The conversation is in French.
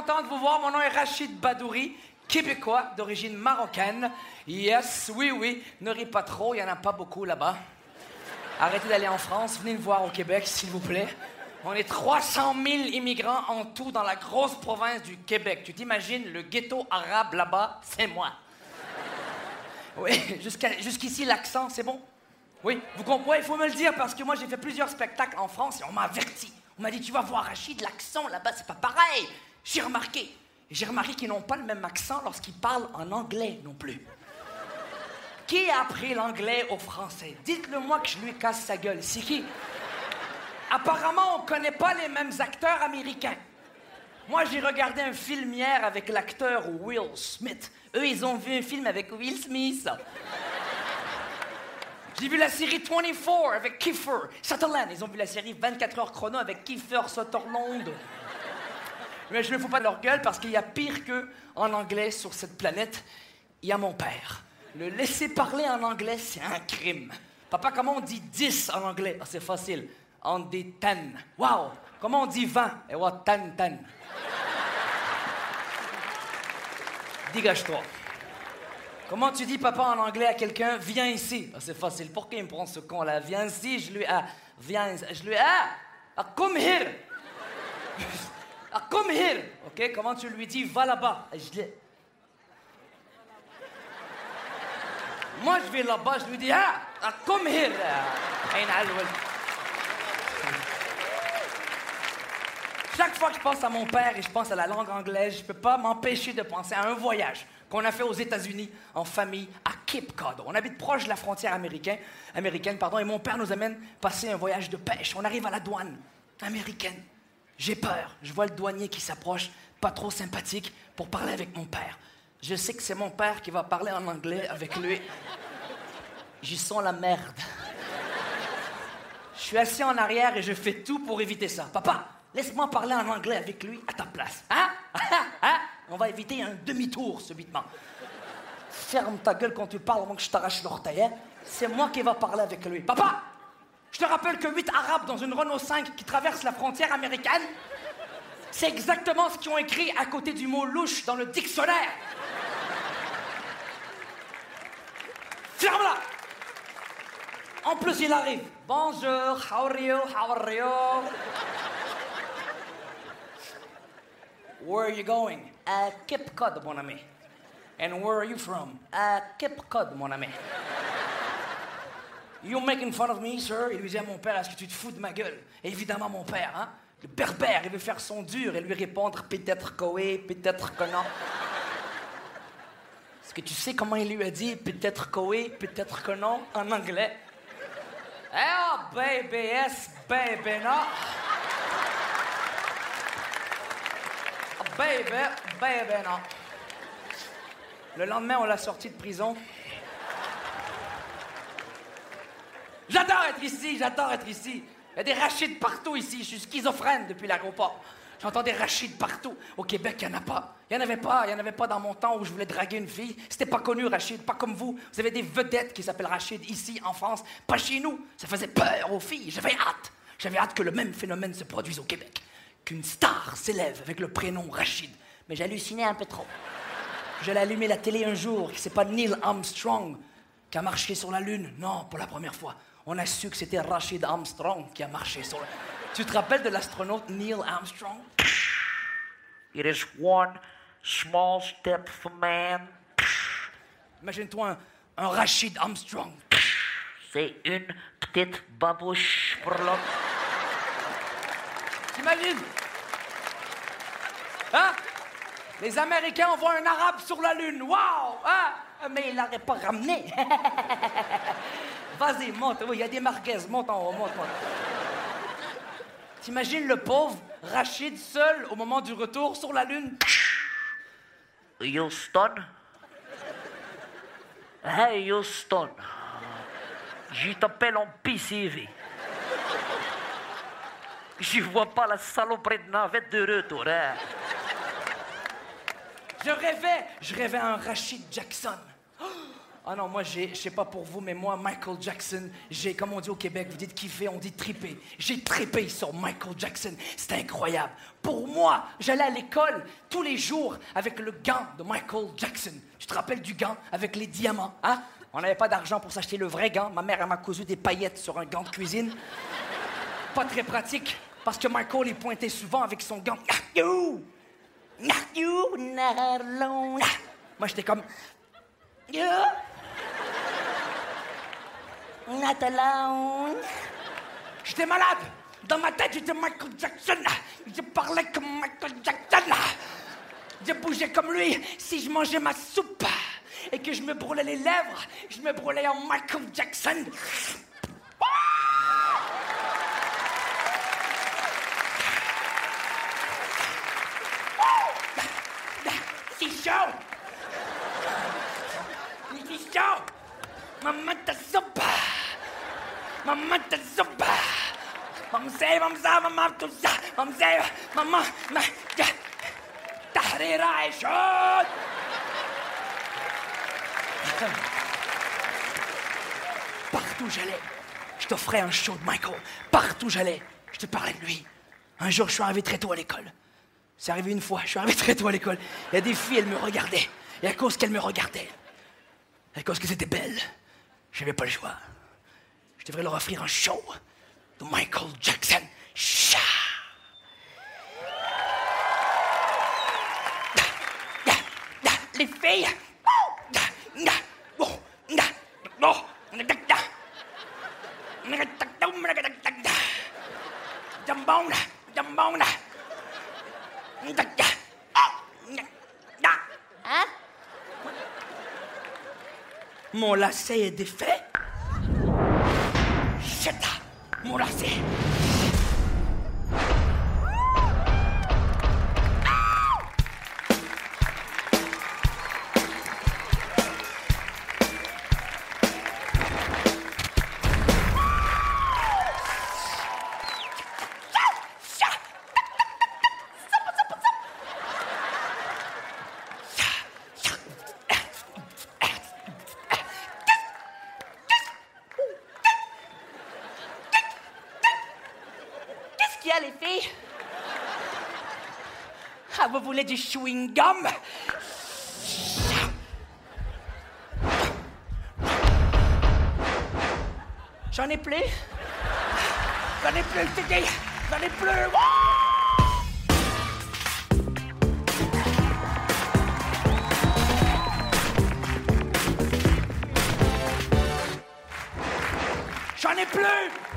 content de vous voir. Mon nom est Rachid Badouri, québécois d'origine marocaine. Yes, oui, oui. Ne ris pas trop, il n'y en a pas beaucoup là-bas. Arrêtez d'aller en France, venez nous voir au Québec, s'il vous plaît. On est 300 000 immigrants en tout dans la grosse province du Québec. Tu t'imagines, le ghetto arabe là-bas, c'est moi. Oui, jusqu'ici, l'accent, c'est bon? Oui, vous comprenez? Il faut me le dire parce que moi, j'ai fait plusieurs spectacles en France et on m'a averti. On m'a dit, tu vas voir, Rachid, l'accent là-bas, c'est pas pareil. J'ai remarqué. J'ai remarqué qu'ils n'ont pas le même accent lorsqu'ils parlent en anglais non plus. Qui a appris l'anglais au français? Dites-le moi que je lui casse sa gueule. C'est qui? Apparemment, on connaît pas les mêmes acteurs américains. Moi, j'ai regardé un film hier avec l'acteur Will Smith. Eux, ils ont vu un film avec Will Smith. J'ai vu la série 24 avec Kiefer Sutherland. Ils ont vu la série 24 heures chrono avec Kiefer Sutherland. Mais je ne fous pas de leur gueule parce qu'il y a pire que en anglais sur cette planète. Il y a mon père. Le laisser parler en anglais, c'est un crime. Papa, comment on dit 10 en anglais? Ah, c'est facile. On dit 10. Wow! Comment on dit 20? Et eh, what, 10, 10. Dégage-toi. Comment tu dis papa en anglais à quelqu'un Viens ici? Ah, c'est facile. Pourquoi il me prend ce con-là? Viens ici. Je lui ah, viens. Je lui ah, ah come here. Ok. Comment tu lui dis Va là-bas. Moi, je vais là-bas. Je lui dis ah, ah come here. Chaque fois que je pense à mon père et je pense à la langue anglaise, je peux pas m'empêcher de penser à un voyage qu'on a fait aux États-Unis en famille à Cape Cod. On habite proche de la frontière américaine, américaine pardon, et mon père nous amène passer un voyage de pêche. On arrive à la douane américaine. J'ai peur. Je vois le douanier qui s'approche, pas trop sympathique, pour parler avec mon père. Je sais que c'est mon père qui va parler en anglais avec lui. J'y sens la merde. Je suis assis en arrière et je fais tout pour éviter ça. Papa, laisse-moi parler en anglais avec lui à ta place. Hein? hein? On va éviter un demi-tour subitement. Ferme ta gueule quand tu parles avant que je t'arrache l'orteil. Hein? C'est moi qui va parler avec lui. Papa, je te rappelle que 8 Arabes dans une Renault 5 qui traversent la frontière américaine, c'est exactement ce qu'ils ont écrit à côté du mot louche dans le dictionnaire. Ferme-la! En plus, il arrive. Bonjour, how are you, how are you? Where are you going? À Cape Cod, mon ami. And where are you from? À Cape Cod, mon ami. You making fun of me, sir? Il lui dit à mon père, est-ce que tu te fous de ma gueule? évidemment, mon père, hein? Le berbère, il veut faire son dur et lui répondre peut-être que oui, peut-être que non. Est-ce que tu sais comment il lui a dit peut-être que oui, peut-être que non en anglais? Oh, baby, yes, baby, no. Baby, baby, non. Le lendemain, on l'a sorti de prison. J'adore être ici, j'adore être ici. Il y a des rachides partout ici. Je suis schizophrène depuis l'aéroport. J'entends des rachides partout. Au Québec, il n'y en a pas. Il n'y en avait pas. Il n'y en avait pas dans mon temps où je voulais draguer une fille. C'était pas connu, Rachid. Pas comme vous. Vous avez des vedettes qui s'appellent Rachid ici, en France. Pas chez nous. Ça faisait peur aux filles. J'avais hâte. J'avais hâte que le même phénomène se produise au Québec. Qu'une star s'élève avec le prénom Rachid mais j'hallucinais un peu trop. J'allais allumer la télé un jour, c'est pas Neil Armstrong qui a marché sur la Lune. Non, pour la première fois. On a su que c'était Rachid Armstrong qui a marché sur la Lune. Tu te rappelles de l'astronaute Neil Armstrong? It is one small step for man. Imagine-toi un, Rachid Armstrong. C'est une petite babouche pour l'homme. T'imagines? Hein? Les Américains envoient un Arabe sur la Lune. Waouh! Hein? Mais il l'aurait pas ramené. Vas-y, monte. Oui, il y a des marguez. Monte en haut, monte, monte. T'imagines le pauvre Rachid seul au moment du retour sur la Lune? Houston? Hey, Houston. Je t'appelle en PCV. Je vois pas la saloperie de navette de retour, hein? Je rêvais, je rêvais un Rachid Jackson. Ah non, moi, j'ai, je sais pas pour vous, mais moi, Michael Jackson, j'ai, comme on dit au Québec, vous dites kiffer, on dit triper. J'ai trippé sur Michael Jackson. C'était incroyable. Pour moi, j'allais à l'école tous les jours avec le gant de Michael Jackson. Tu te rappelles du gant avec les diamants, hein? On n'avait pas d'argent pour s'acheter le vrai gant. Ma mère, elle m'a cousu des paillettes sur un gant de cuisine. Pas très pratique, parce que Michael, il pointait souvent avec son gant. Moi, j'étais comme. Not alone. J'étais malade. Dans ma tête, j'étais Michael Jackson. Je parlais comme Michael Jackson. Je bougeais comme lui. Si je mangeais ma soupe et que je me brûlais les lèvres, je me brûlais en Michael Jackson. C'est chaud. C'est chaud. Maman, ta soupe. Maman, ta soupe. Maman, c'est, maman, ça, maman, ça. Maman, c'est, maman, est chaude. Partout j'allais, je t'offrais un show de Michael. Partout j'allais, je te parlais de lui. Un jour, je suis arrivé très tôt à l'école. C'est arrivé une fois, je suis arrivé très tôt à l'école. Il y a des filles, elles me regardaient. Et à cause qu'elles me regardaient, à cause que c'était belle, j'avais pas le choix. Je devrais leur offrir un show de Michael Jackson. Cha! Les filles! Mon lacet est défait. Cheta, mon lacet. Qu'est-ce Ah, vous voulez du chewing-gum? J'en ai plus? J'en ai plus, je te dis! J'en ai plus! Wouh! J'en ai plus!